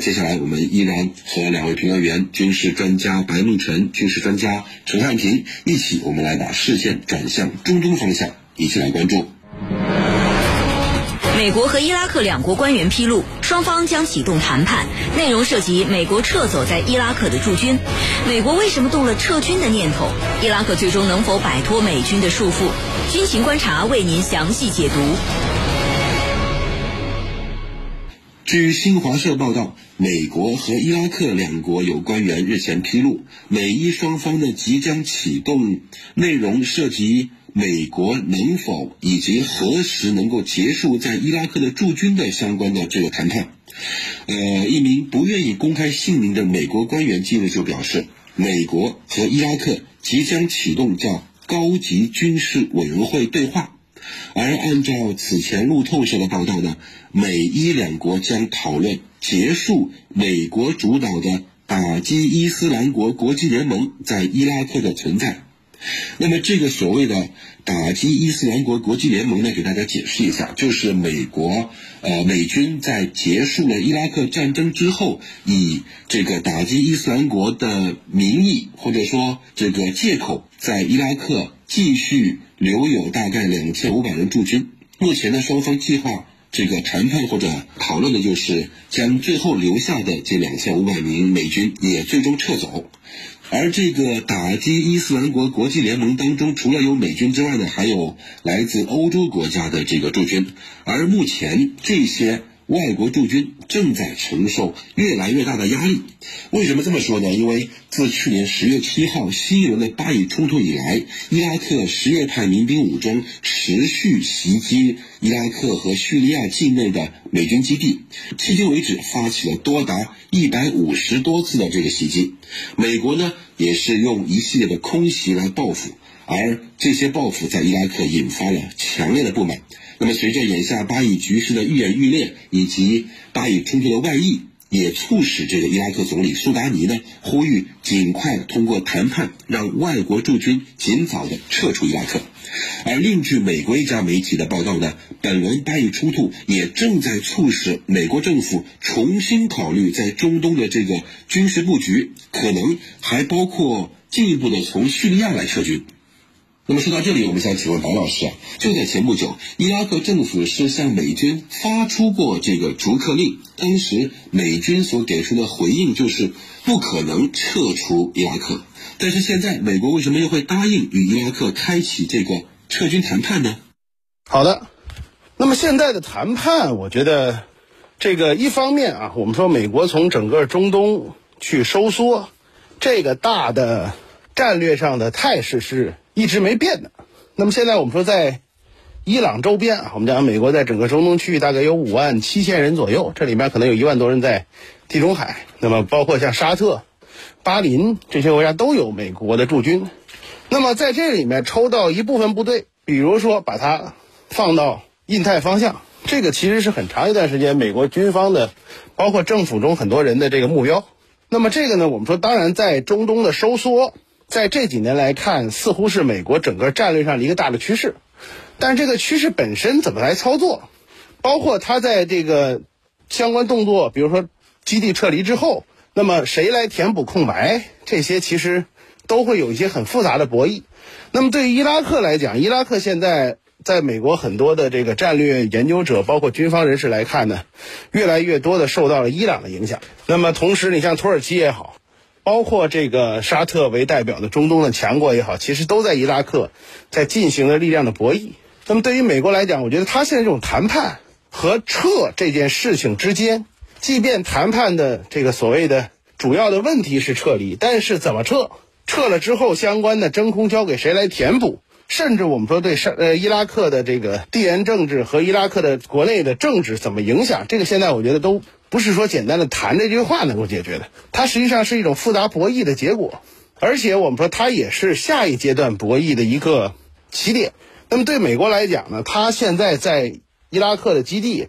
接下来，我们依然和两位评论员、军事专家白梦辰、军事专家陈汉平一起，我们来把视线转向中东方向，一起来关注。美国和伊拉克两国官员披露，双方将启动谈判，内容涉及美国撤走在伊拉克的驻军。美国为什么动了撤军的念头？伊拉克最终能否摆脱美军的束缚？军情观察为您详细解读。据新华社报道，美国和伊拉克两国有官员日前披露，美伊双方的即将启动，内容涉及。美国能否以及何时能够结束在伊拉克的驻军的相关的这个谈判？呃，一名不愿意公开姓名的美国官员近日就表示，美国和伊拉克即将启动叫高级军事委员会对话，而按照此前路透社的报道呢，美伊两国将讨论结束美国主导的打击伊斯兰国国际联盟在伊拉克的存在。那么，这个所谓的打击伊斯兰国国际联盟呢，给大家解释一下，就是美国呃美军在结束了伊拉克战争之后，以这个打击伊斯兰国的名义或者说这个借口，在伊拉克继续留有大概两千五百人驻军。目前呢，双方计划这个谈判或者讨论的就是将最后留下的这两千五百名美军也最终撤走。而这个打击伊斯兰国国际联盟当中，除了有美军之外呢，还有来自欧洲国家的这个驻军。而目前这些外国驻军正在承受越来越大的压力。为什么这么说呢？因为自去年十月七号新一轮的巴以冲突以来，伊拉克什叶派民兵武装持续袭击伊拉克和叙利亚境内的美军基地，迄今为止发起了多达一百五十多次的这个袭击。美国呢，也是用一系列的空袭来报复，而这些报复在伊拉克引发了强烈的不满。那么，随着眼下巴以局势的愈演愈烈，以及巴以冲突的外溢。也促使这个伊拉克总理苏达尼呢呼吁尽快通过谈判，让外国驻军尽早的撤出伊拉克。而另据美国一家媒体的报道呢，本轮巴以冲突也正在促使美国政府重新考虑在中东的这个军事布局，可能还包括进一步的从叙利亚来撤军。那么说到这里，我们想请问白老师啊，就在前不久，伊拉克政府是向美军发出过这个逐客令，当时美军所给出的回应就是不可能撤出伊拉克。但是现在，美国为什么又会答应与伊拉克开启这个撤军谈判呢？好的，那么现在的谈判，我觉得这个一方面啊，我们说美国从整个中东去收缩，这个大的战略上的态势是。一直没变的。那么现在我们说，在伊朗周边啊，我们讲美国在整个中东区域大概有五万七千人左右，这里面可能有一万多人在地中海。那么包括像沙特、巴林这些国家都有美国的驻军。那么在这里面抽到一部分部队，比如说把它放到印太方向，这个其实是很长一段时间美国军方的，包括政府中很多人的这个目标。那么这个呢，我们说当然在中东的收缩。在这几年来看，似乎是美国整个战略上的一个大的趋势，但这个趋势本身怎么来操作，包括它在这个相关动作，比如说基地撤离之后，那么谁来填补空白，这些其实都会有一些很复杂的博弈。那么对于伊拉克来讲，伊拉克现在在美国很多的这个战略研究者，包括军方人士来看呢，越来越多的受到了伊朗的影响。那么同时，你像土耳其也好。包括这个沙特为代表的中东的强国也好，其实都在伊拉克在进行了力量的博弈。那么对于美国来讲，我觉得他现在这种谈判和撤这件事情之间，即便谈判的这个所谓的主要的问题是撤离，但是怎么撤，撤了之后相关的真空交给谁来填补，甚至我们说对沙呃伊拉克的这个地缘政治和伊拉克的国内的政治怎么影响，这个现在我觉得都。不是说简单的谈这句话能够解决的，它实际上是一种复杂博弈的结果，而且我们说它也是下一阶段博弈的一个起点。那么对美国来讲呢，它现在在伊拉克的基地，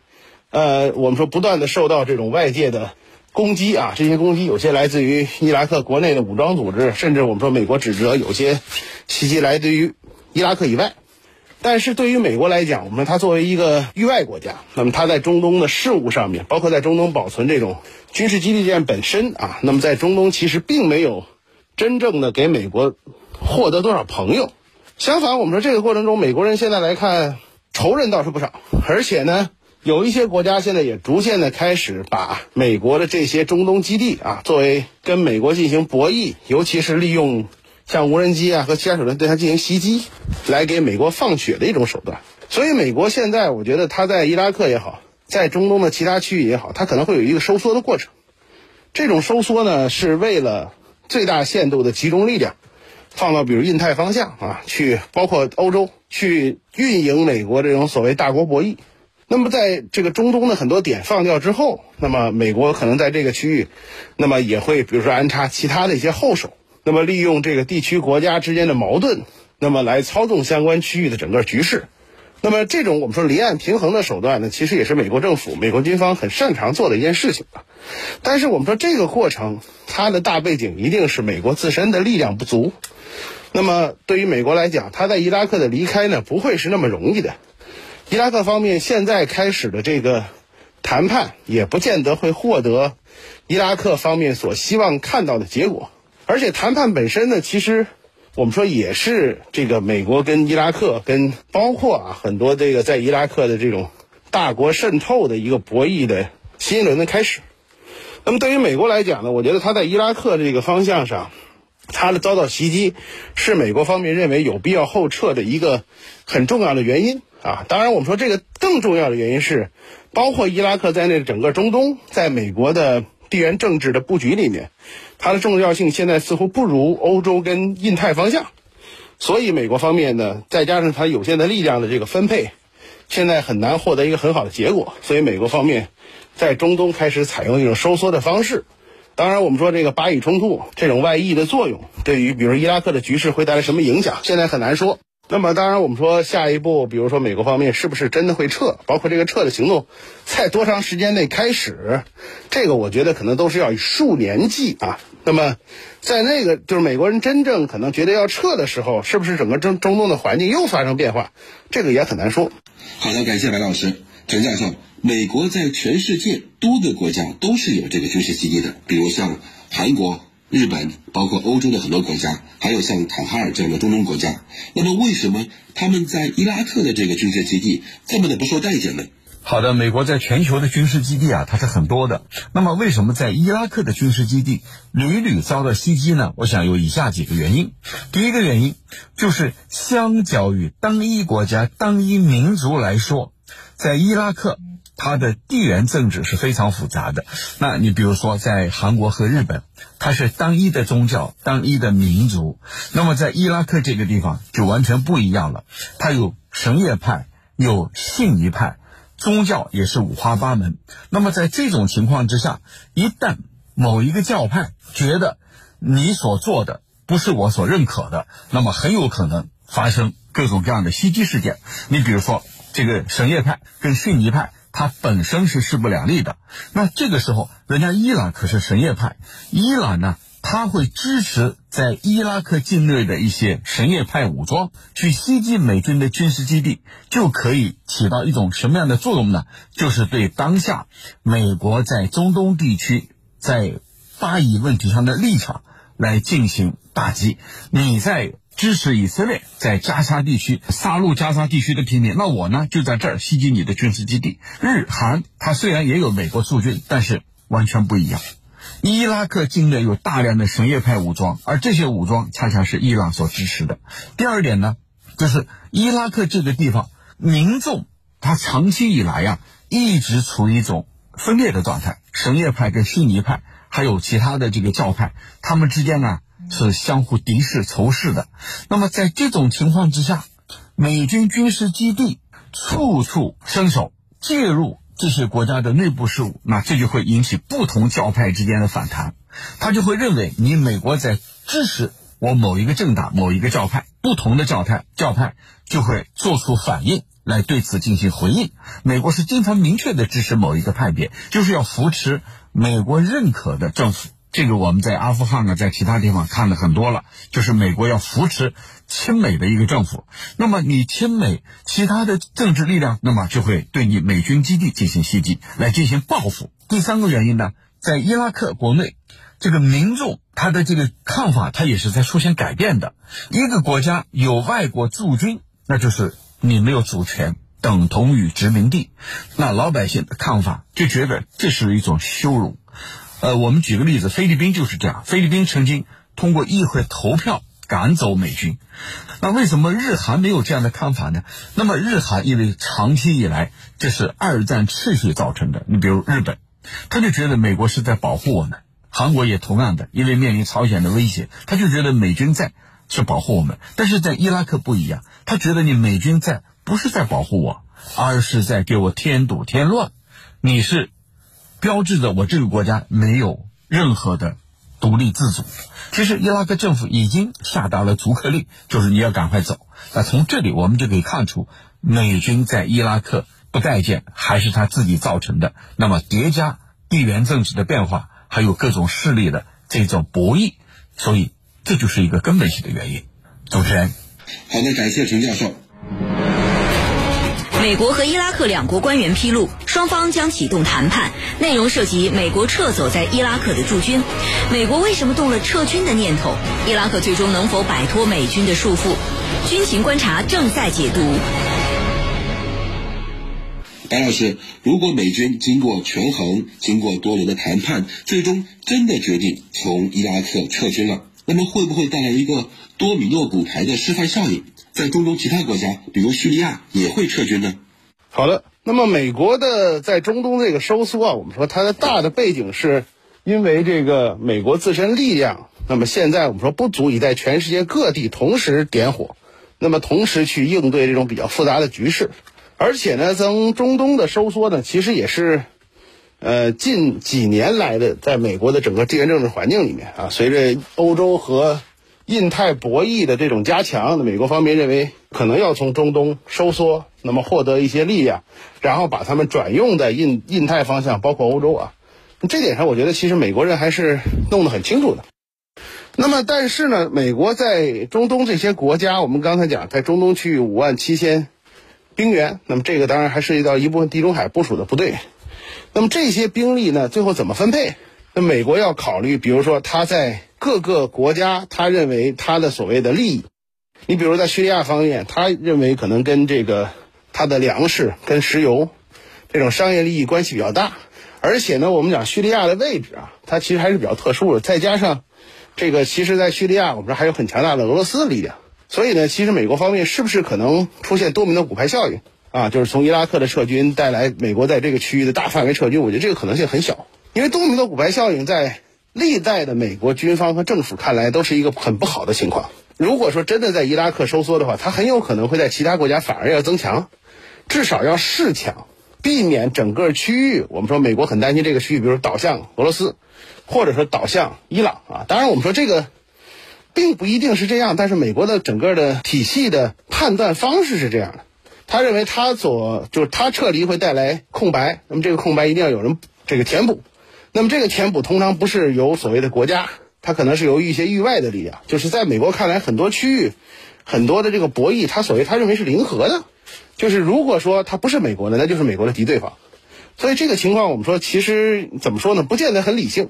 呃，我们说不断的受到这种外界的攻击啊，这些攻击有些来自于伊拉克国内的武装组织，甚至我们说美国指责有些袭击来自于伊拉克以外。但是对于美国来讲，我们它作为一个域外国家，那么它在中东的事务上面，包括在中东保存这种军事基地这样本身啊，那么在中东其实并没有真正的给美国获得多少朋友。相反，我们说这个过程中，美国人现在来看仇人倒是不少，而且呢，有一些国家现在也逐渐的开始把美国的这些中东基地啊，作为跟美国进行博弈，尤其是利用。像无人机啊和其他手段对它进行袭击，来给美国放血的一种手段。所以，美国现在我觉得它在伊拉克也好，在中东的其他区域也好，它可能会有一个收缩的过程。这种收缩呢，是为了最大限度的集中力量，放到比如印太方向啊，去包括欧洲去运营美国这种所谓大国博弈。那么，在这个中东的很多点放掉之后，那么美国可能在这个区域，那么也会比如说安插其他的一些后手。那么，利用这个地区国家之间的矛盾，那么来操纵相关区域的整个局势。那么，这种我们说离岸平衡的手段呢，其实也是美国政府、美国军方很擅长做的一件事情啊。但是，我们说这个过程，它的大背景一定是美国自身的力量不足。那么，对于美国来讲，他在伊拉克的离开呢，不会是那么容易的。伊拉克方面现在开始的这个谈判，也不见得会获得伊拉克方面所希望看到的结果。而且谈判本身呢，其实我们说也是这个美国跟伊拉克跟包括啊很多这个在伊拉克的这种大国渗透的一个博弈的新一轮的开始。那么对于美国来讲呢，我觉得他在伊拉克这个方向上，他的遭到袭击是美国方面认为有必要后撤的一个很重要的原因啊。当然，我们说这个更重要的原因是，包括伊拉克在内的整个中东，在美国的地缘政治的布局里面。它的重要性现在似乎不如欧洲跟印太方向，所以美国方面呢，再加上它有限的力量的这个分配，现在很难获得一个很好的结果。所以美国方面在中东开始采用一种收缩的方式。当然，我们说这个巴以冲突这种外溢的作用，对于比如伊拉克的局势会带来什么影响，现在很难说。那么，当然我们说下一步，比如说美国方面是不是真的会撤，包括这个撤的行动在多长时间内开始，这个我觉得可能都是要以数年计啊。那么，在那个就是美国人真正可能觉得要撤的时候，是不是整个中中东的环境又发生变化？这个也很难说。好的，感谢白老师，陈教授。美国在全世界多个国家都是有这个军事基地的，比如像韩国、日本，包括欧洲的很多国家，还有像卡塔尔这样的中东国家。那么，为什么他们在伊拉克的这个军事基地这么的不受待见呢？好的，美国在全球的军事基地啊，它是很多的。那么，为什么在伊拉克的军事基地屡屡遭到袭击呢？我想有以下几个原因。第一个原因就是，相较于单一国家、单一民族来说，在伊拉克，它的地缘政治是非常复杂的。那你比如说，在韩国和日本，它是单一的宗教、单一的民族。那么，在伊拉克这个地方就完全不一样了，它有什叶派，有逊尼派。宗教也是五花八门。那么在这种情况之下，一旦某一个教派觉得你所做的不是我所认可的，那么很有可能发生各种各样的袭击事件。你比如说，这个什叶派跟逊尼派，它本身是势不两立的。那这个时候，人家伊朗可是什叶派，伊朗呢？他会支持在伊拉克境内的一些什叶派武装去袭击美军的军事基地，就可以起到一种什么样的作用呢？就是对当下美国在中东地区在巴以问题上的立场来进行打击。你在支持以色列在加沙地区杀戮加沙地区的平民，那我呢就在这儿袭击你的军事基地。日韩它虽然也有美国驻军，但是完全不一样。伊拉克境内有大量的什叶派武装，而这些武装恰恰是伊朗所支持的。第二点呢，就是伊拉克这个地方民众他长期以来呀一直处于一种分裂的状态，什叶派跟逊尼派还有其他的这个教派，他们之间呢是相互敌视仇视的。那么在这种情况之下，美军军事基地处处伸手介入。这些国家的内部事务，那这就会引起不同教派之间的反弹，他就会认为你美国在支持我某一个政党、某一个教派，不同的教派教派就会做出反应来对此进行回应。美国是经常明确的支持某一个派别，就是要扶持美国认可的政府。这个我们在阿富汗啊，在其他地方看的很多了，就是美国要扶持亲美的一个政府。那么你亲美，其他的政治力量，那么就会对你美军基地进行袭击，来进行报复。第三个原因呢，在伊拉克国内，这个民众他的这个看法，他也是在出现改变的。一个国家有外国驻军，那就是你没有主权，等同于殖民地。那老百姓的看法就觉得这是一种羞辱。呃，我们举个例子，菲律宾就是这样。菲律宾曾经通过议会投票赶走美军，那为什么日韩没有这样的看法呢？那么日韩因为长期以来这是二战秩序造成的。你比如日本，他就觉得美国是在保护我们；韩国也同样的，因为面临朝鲜的威胁，他就觉得美军在是保护我们。但是在伊拉克不一样，他觉得你美军在不是在保护我，而是在给我添堵添乱。你是。标志着我这个国家没有任何的独立自主。其实伊拉克政府已经下达了逐客令，就是你要赶快走。那从这里我们就可以看出，美军在伊拉克不待见，还是他自己造成的。那么叠加地缘政治的变化，还有各种势力的这种博弈，所以这就是一个根本性的原因。主持人，好的，感谢陈教授。美国和伊拉克两国官员披露，双方将启动谈判，内容涉及美国撤走在伊拉克的驻军。美国为什么动了撤军的念头？伊拉克最终能否摆脱美军的束缚？军情观察正在解读。白老师，如果美军经过权衡、经过多轮的谈判，最终真的决定从伊拉克撤军了，那么会不会带来一个多米诺骨牌的示范效应？在中东其他国家，比如叙利亚，也会撤军呢。好的，那么美国的在中东这个收缩啊，我们说它的大的背景是，因为这个美国自身力量，那么现在我们说不足以在全世界各地同时点火，那么同时去应对这种比较复杂的局势，而且呢，从中东的收缩呢，其实也是，呃，近几年来的，在美国的整个地缘政治环境里面啊，随着欧洲和印太博弈的这种加强，美国方面认为可能要从中东收缩，那么获得一些力量，然后把他们转用在印印太方向，包括欧洲啊。这点上，我觉得其实美国人还是弄得很清楚的。那么，但是呢，美国在中东这些国家，我们刚才讲，在中东区域五万七千兵员，那么这个当然还涉及到一部分地中海部署的部队。那么这些兵力呢，最后怎么分配？那美国要考虑，比如说他在。各个国家，他认为他的所谓的利益，你比如在叙利亚方面，他认为可能跟这个他的粮食、跟石油这种商业利益关系比较大。而且呢，我们讲叙利亚的位置啊，它其实还是比较特殊的。再加上这个，其实，在叙利亚，我们说还有很强大的俄罗斯的力量。所以呢，其实美国方面是不是可能出现多米诺骨牌效应啊？就是从伊拉克的撤军带来美国在这个区域的大范围撤军，我觉得这个可能性很小，因为多米诺骨牌效应在。历代的美国军方和政府看来都是一个很不好的情况。如果说真的在伊拉克收缩的话，它很有可能会在其他国家反而要增强，至少要试强，避免整个区域。我们说美国很担心这个区域，比如导向俄罗斯，或者说导向伊朗啊。当然，我们说这个并不一定是这样，但是美国的整个的体系的判断方式是这样的。他认为他所就是他撤离会带来空白，那么这个空白一定要有人这个填补。那么这个填补通常不是由所谓的国家，它可能是由一些域外的力量。就是在美国看来，很多区域、很多的这个博弈，他所谓他认为是零和的。就是如果说他不是美国的，那就是美国的敌对方。所以这个情况，我们说其实怎么说呢？不见得很理性。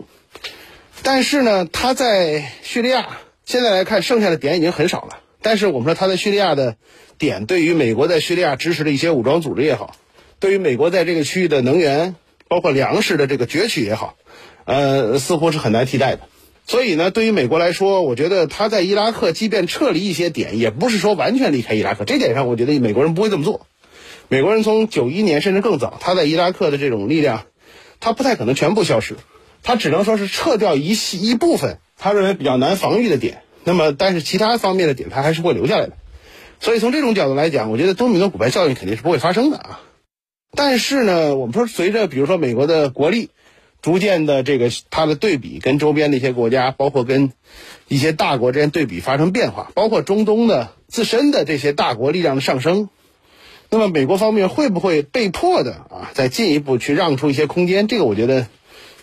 但是呢，他在叙利亚现在来看，剩下的点已经很少了。但是我们说他在叙利亚的点，对于美国在叙利亚支持的一些武装组织也好，对于美国在这个区域的能源。包括粮食的这个攫取也好，呃，似乎是很难替代的。所以呢，对于美国来说，我觉得他在伊拉克即便撤离一些点，也不是说完全离开伊拉克。这点上，我觉得美国人不会这么做。美国人从九一年甚至更早，他在伊拉克的这种力量，他不太可能全部消失，他只能说是撤掉一系一部分他认为比较难防御的点。那么，但是其他方面的点，他还是会留下来的。所以从这种角度来讲，我觉得多米诺骨牌效应肯定是不会发生的啊。但是呢，我们说随着比如说美国的国力逐渐的这个它的对比跟周边的一些国家，包括跟一些大国之间对比发生变化，包括中东的自身的这些大国力量的上升，那么美国方面会不会被迫的啊再进一步去让出一些空间？这个我觉得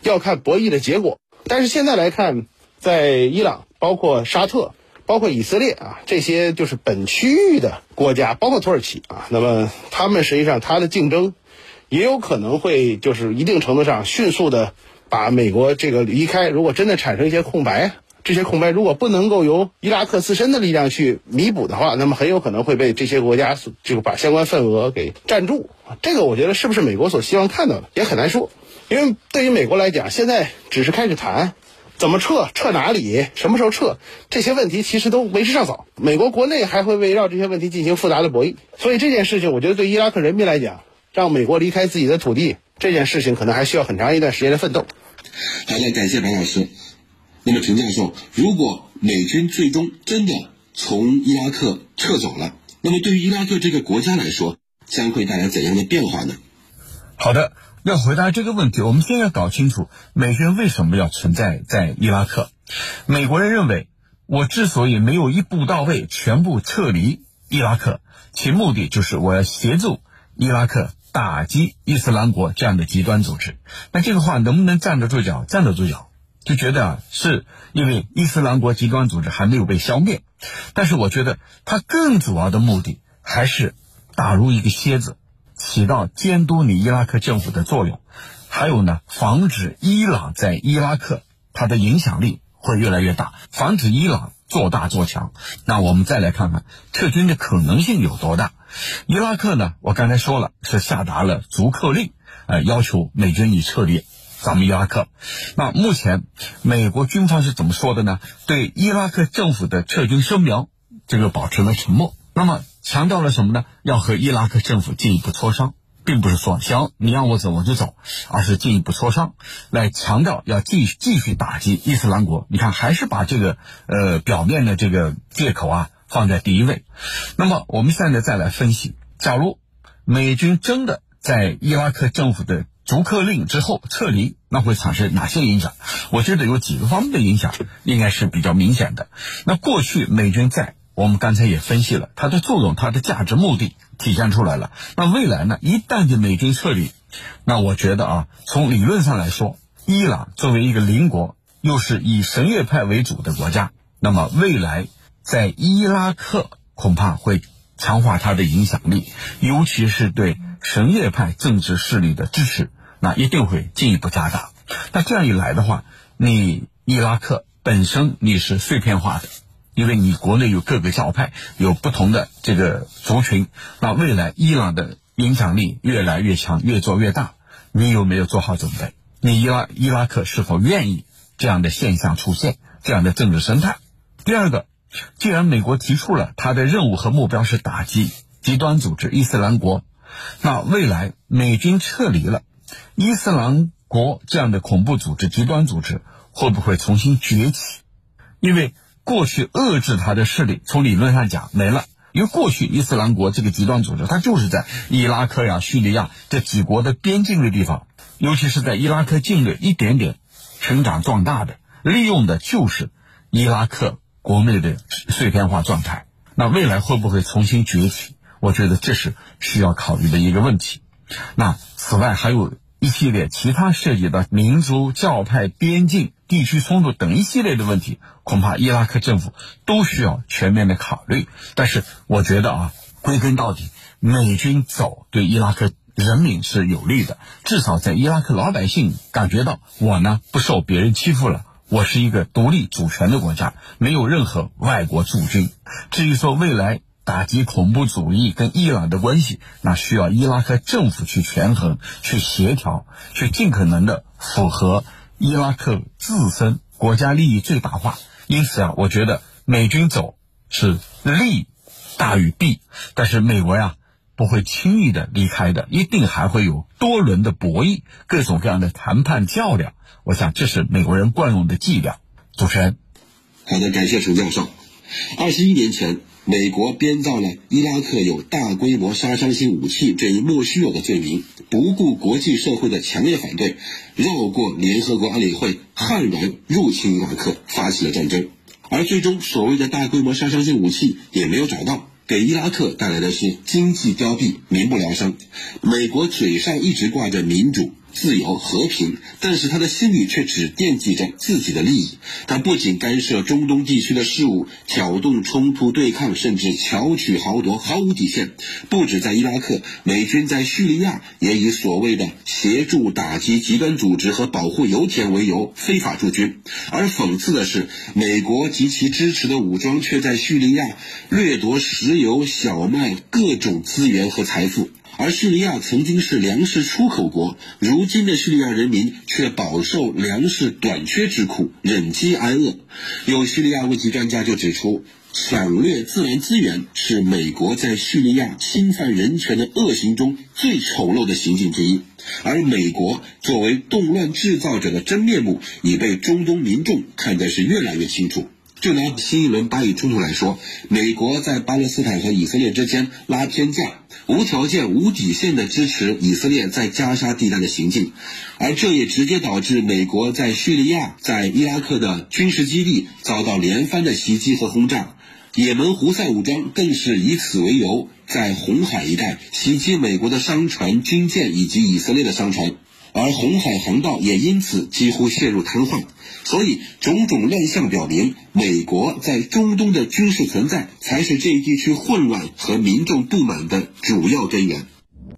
要看博弈的结果但是现在来看，在伊朗、包括沙特、包括以色列啊这些就是本区域的国家，包括土耳其啊，那么他们实际上他的竞争也有可能会就是一定程度上迅速的把美国这个离开。如果真的产生一些空白，这些空白如果不能够由伊拉克自身的力量去弥补的话，那么很有可能会被这些国家就把相关份额给占住。这个我觉得是不是美国所希望看到的也很难说，因为对于美国来讲，现在只是开始谈怎么撤、撤哪里、什么时候撤，这些问题其实都为时尚早。美国国内还会围绕这些问题进行复杂的博弈，所以这件事情，我觉得对伊拉克人民来讲，让美国离开自己的土地这件事情，可能还需要很长一段时间的奋斗。好的，感谢白老师。那么陈教授，如果美军最终真的从伊拉克撤走了，那么对于伊拉克这个国家来说，将会带来怎样的变化呢？好的，要回答这个问题，我们先要搞清楚美军为什么要存在在伊拉克。美国人认为，我之所以没有一步到位全部撤离伊拉克，其目的就是我要协助伊拉克打击伊斯兰国这样的极端组织。那这个话能不能站得住脚？站得住脚。就觉得啊，是因为伊斯兰国极端组织还没有被消灭，但是我觉得它更主要的目的还是打入一个楔子，起到监督你伊拉克政府的作用，还有呢，防止伊朗在伊拉克它的影响力会越来越大，防止伊朗做大做强。那我们再来看看撤军的可能性有多大？伊拉克呢，我刚才说了是下达了逐客令，呃，要求美军已撤离。咱们伊拉克，那目前美国军方是怎么说的呢？对伊拉克政府的撤军声明，这个保持了沉默。那么强调了什么呢？要和伊拉克政府进一步磋商，并不是说行你让我走我就走，而是进一步磋商，来强调要继续继续打击伊斯兰国。你看，还是把这个呃表面的这个借口啊放在第一位。那么我们现在再来分析，假如美军真的在伊拉克政府的逐客令之后撤离，那会产生哪些影响？我觉得有几个方面的影响应该是比较明显的。那过去美军在，我们刚才也分析了它的作用、它的价值、目的体现出来了。那未来呢？一旦的美军撤离，那我觉得啊，从理论上来说，伊朗作为一个邻国，又是以什叶派为主的国家，那么未来在伊拉克恐怕会强化它的影响力，尤其是对什叶派政治势力的支持。那一定会进一步加大。那这样一来的话，你伊拉克本身你是碎片化的，因为你国内有各个教派，有不同的这个族群。那未来伊朗的影响力越来越强，越做越大，你有没有做好准备？你伊拉伊拉克是否愿意这样的现象出现，这样的政治生态？第二个，既然美国提出了他的任务和目标是打击极端组织伊斯兰国，那未来美军撤离了。伊斯兰国这样的恐怖组织、极端组织会不会重新崛起？因为过去遏制它的势力，从理论上讲没了。因为过去伊斯兰国这个极端组织，它就是在伊拉克呀、叙利亚这几国的边境的地方，尤其是在伊拉克境内一点点成长壮大的，利用的就是伊拉克国内的碎片化状态。那未来会不会重新崛起？我觉得这是需要考虑的一个问题。那此外还有一系列其他涉及到民族、教派、边境、地区冲突等一系列的问题，恐怕伊拉克政府都需要全面的考虑。但是我觉得啊，归根到底，美军走对伊拉克人民是有利的，至少在伊拉克老百姓感觉到我呢不受别人欺负了，我是一个独立主权的国家，没有任何外国驻军。至于说未来，打击恐怖主义跟伊朗的关系，那需要伊拉克政府去权衡、去协调、去尽可能的符合伊拉克自身国家利益最大化。因此啊，我觉得美军走是利大于弊，但是美国呀不会轻易的离开的，一定还会有多轮的博弈、各种各样的谈判较量。我想这是美国人惯用的伎俩。主持人，好的，感谢陈教授。二十一年前。美国编造了伊拉克有大规模杀伤性武器这一莫须有的罪名，不顾国际社会的强烈反对，绕过联合国安理会，悍然入侵伊拉克，发起了战争。而最终，所谓的大规模杀伤性武器也没有找到，给伊拉克带来的是经济凋敝、民不聊生。美国嘴上一直挂着民主。自由、和平，但是他的心里却只惦记着自己的利益。他不仅干涉中东地区的事务，挑动冲突对抗，甚至巧取豪夺，毫无底线。不止在伊拉克，美军在叙利亚也以所谓的协助打击极端组织和保护油田为由非法驻军。而讽刺的是，美国及其支持的武装却在叙利亚掠夺石油、小麦各种资源和财富。而叙利亚曾经是粮食出口国，如今的叙利亚人民却饱受粮食短缺之苦，忍饥挨饿。有叙利亚问题专家就指出，抢掠自然资源是美国在叙利亚侵犯人权的恶行中最丑陋的行径之一。而美国作为动乱制造者的真面目，已被中东民众看得是越来越清楚。就拿新一轮巴以冲突来说，美国在巴勒斯坦和以色列之间拉偏架，无条件、无底线的支持以色列在加沙地带的行径，而这也直接导致美国在叙利亚、在伊拉克的军事基地遭到连番的袭击和轰炸。也门胡塞武装更是以此为由，在红海一带袭击美国的商船、军舰以及以色列的商船，而红海航道也因此几乎陷入瘫痪。所以，种种乱象表明，美国在中东的军事存在才是这一地区混乱和民众不满的主要根源。